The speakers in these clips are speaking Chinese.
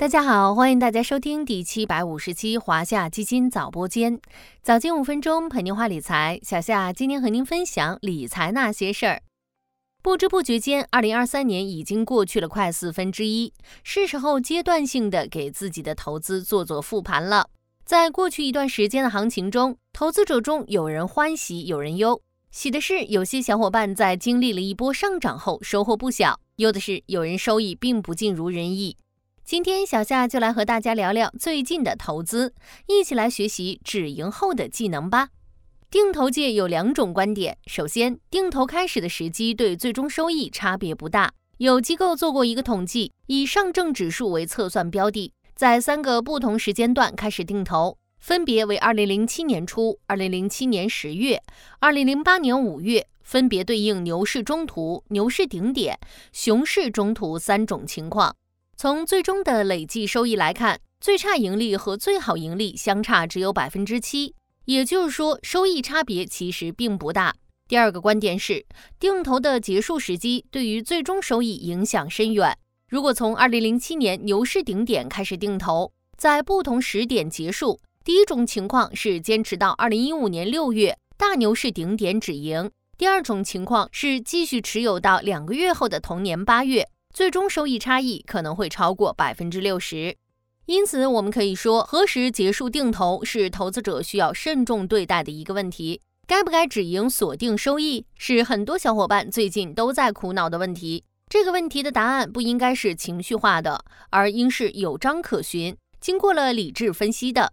大家好，欢迎大家收听第七百五十期华夏基金早播间，早间五分钟陪您话理财。小夏今天和您分享理财那些事儿。不知不觉间，二零二三年已经过去了快四分之一，是时候阶段性的给自己的投资做做复盘了。在过去一段时间的行情中，投资者中有人欢喜，有人忧。喜的是，有些小伙伴在经历了一波上涨后收获不小；忧的是，有人收益并不尽如人意。今天小夏就来和大家聊聊最近的投资，一起来学习止盈后的技能吧。定投界有两种观点，首先，定投开始的时机对最终收益差别不大。有机构做过一个统计，以上证指数为测算标的，在三个不同时间段开始定投，分别为二零零七年初、二零零七年十月、二零零八年五月，分别对应牛市中途、牛市顶点、熊市中途三种情况。从最终的累计收益来看，最差盈利和最好盈利相差只有百分之七，也就是说收益差别其实并不大。第二个观点是，定投的结束时机对于最终收益影响深远。如果从二零零七年牛市顶点开始定投，在不同时点结束，第一种情况是坚持到二零一五年六月大牛市顶点止盈；第二种情况是继续持有到两个月后的同年八月。最终收益差异可能会超过百分之六十，因此我们可以说，何时结束定投是投资者需要慎重对待的一个问题。该不该止盈锁定收益，是很多小伙伴最近都在苦恼的问题。这个问题的答案不应该是情绪化的，而应是有章可循、经过了理智分析的。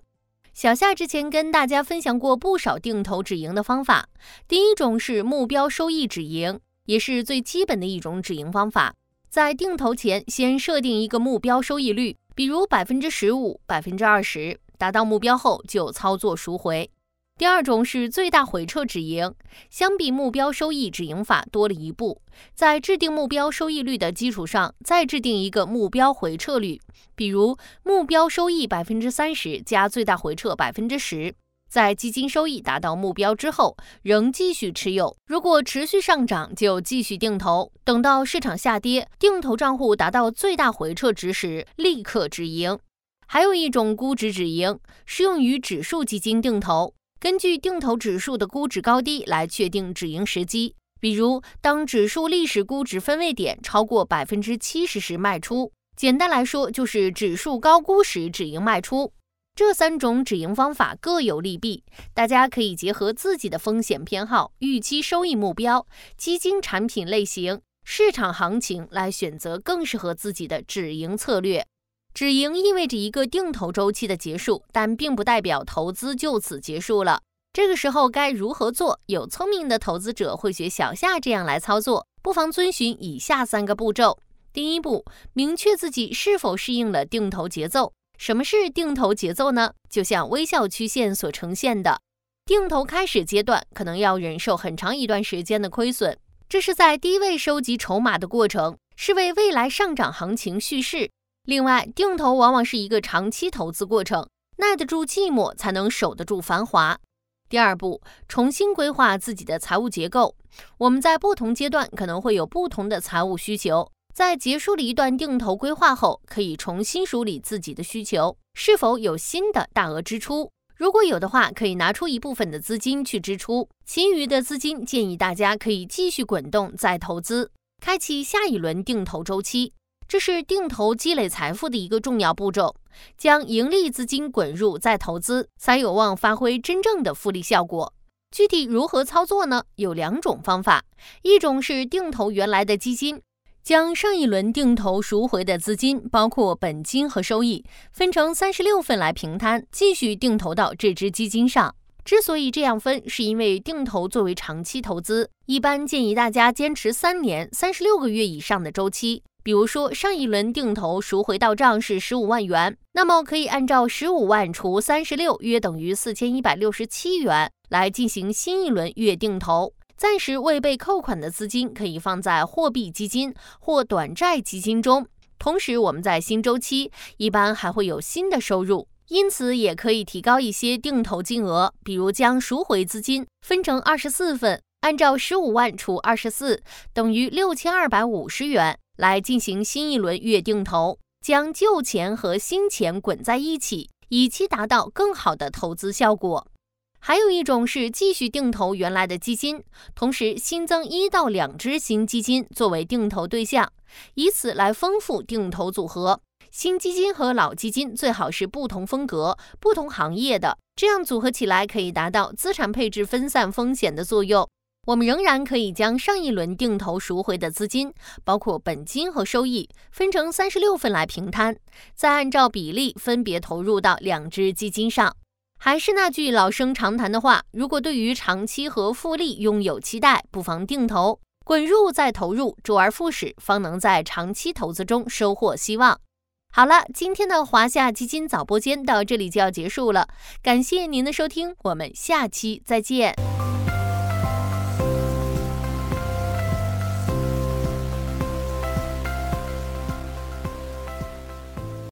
小夏之前跟大家分享过不少定投止盈的方法，第一种是目标收益止盈，也是最基本的一种止盈方法。在定投前，先设定一个目标收益率，比如百分之十五、百分之二十，达到目标后就操作赎回。第二种是最大回撤止盈，相比目标收益止盈法多了一步，在制定目标收益率的基础上，再制定一个目标回撤率，比如目标收益百分之三十加最大回撤百分之十。在基金收益达到目标之后，仍继续持有。如果持续上涨，就继续定投。等到市场下跌，定投账户达到最大回撤值时，立刻止盈。还有一种估值止盈，适用于指数基金定投，根据定投指数的估值高低来确定止盈时机。比如，当指数历史估值分位点超过百分之七十时卖出。简单来说，就是指数高估时止盈卖出。这三种止盈方法各有利弊，大家可以结合自己的风险偏好、预期收益目标、基金产品类型、市场行情来选择更适合自己的止盈策略。止盈意味着一个定投周期的结束，但并不代表投资就此结束了。这个时候该如何做？有聪明的投资者会学小夏这样来操作，不妨遵循以下三个步骤：第一步，明确自己是否适应了定投节奏。什么是定投节奏呢？就像微笑曲线所呈现的，定投开始阶段可能要忍受很长一段时间的亏损，这是在低位收集筹码的过程，是为未来上涨行情蓄势。另外，定投往往是一个长期投资过程，耐得住寂寞才能守得住繁华。第二步，重新规划自己的财务结构。我们在不同阶段可能会有不同的财务需求。在结束了一段定投规划后，可以重新梳理自己的需求，是否有新的大额支出？如果有的话，可以拿出一部分的资金去支出，其余的资金建议大家可以继续滚动再投资，开启下一轮定投周期。这是定投积累财富的一个重要步骤，将盈利资金滚入再投资，才有望发挥真正的复利效果。具体如何操作呢？有两种方法，一种是定投原来的基金。将上一轮定投赎回的资金，包括本金和收益，分成三十六份来平摊，继续定投到这只基金上。之所以这样分，是因为定投作为长期投资，一般建议大家坚持三年、三十六个月以上的周期。比如说，上一轮定投赎回到账是十五万元，那么可以按照十五万除三十六，约等于四千一百六十七元，来进行新一轮月定投。暂时未被扣款的资金可以放在货币基金或短债基金中。同时，我们在新周期一般还会有新的收入，因此也可以提高一些定投金额，比如将赎回资金分成二十四份，按照十五万除二十四等于六千二百五十元来进行新一轮月定投。将旧钱和新钱滚在一起，以期达到更好的投资效果。还有一种是继续定投原来的基金，同时新增一到两只新基金作为定投对象，以此来丰富定投组合。新基金和老基金最好是不同风格、不同行业的，这样组合起来可以达到资产配置分散风险的作用。我们仍然可以将上一轮定投赎回的资金，包括本金和收益，分成三十六份来平摊，再按照比例分别投入到两只基金上。还是那句老生常谈的话，如果对于长期和复利拥有期待，不妨定投，滚入再投入，周而复始，方能在长期投资中收获希望。好了，今天的华夏基金早播间到这里就要结束了，感谢您的收听，我们下期再见。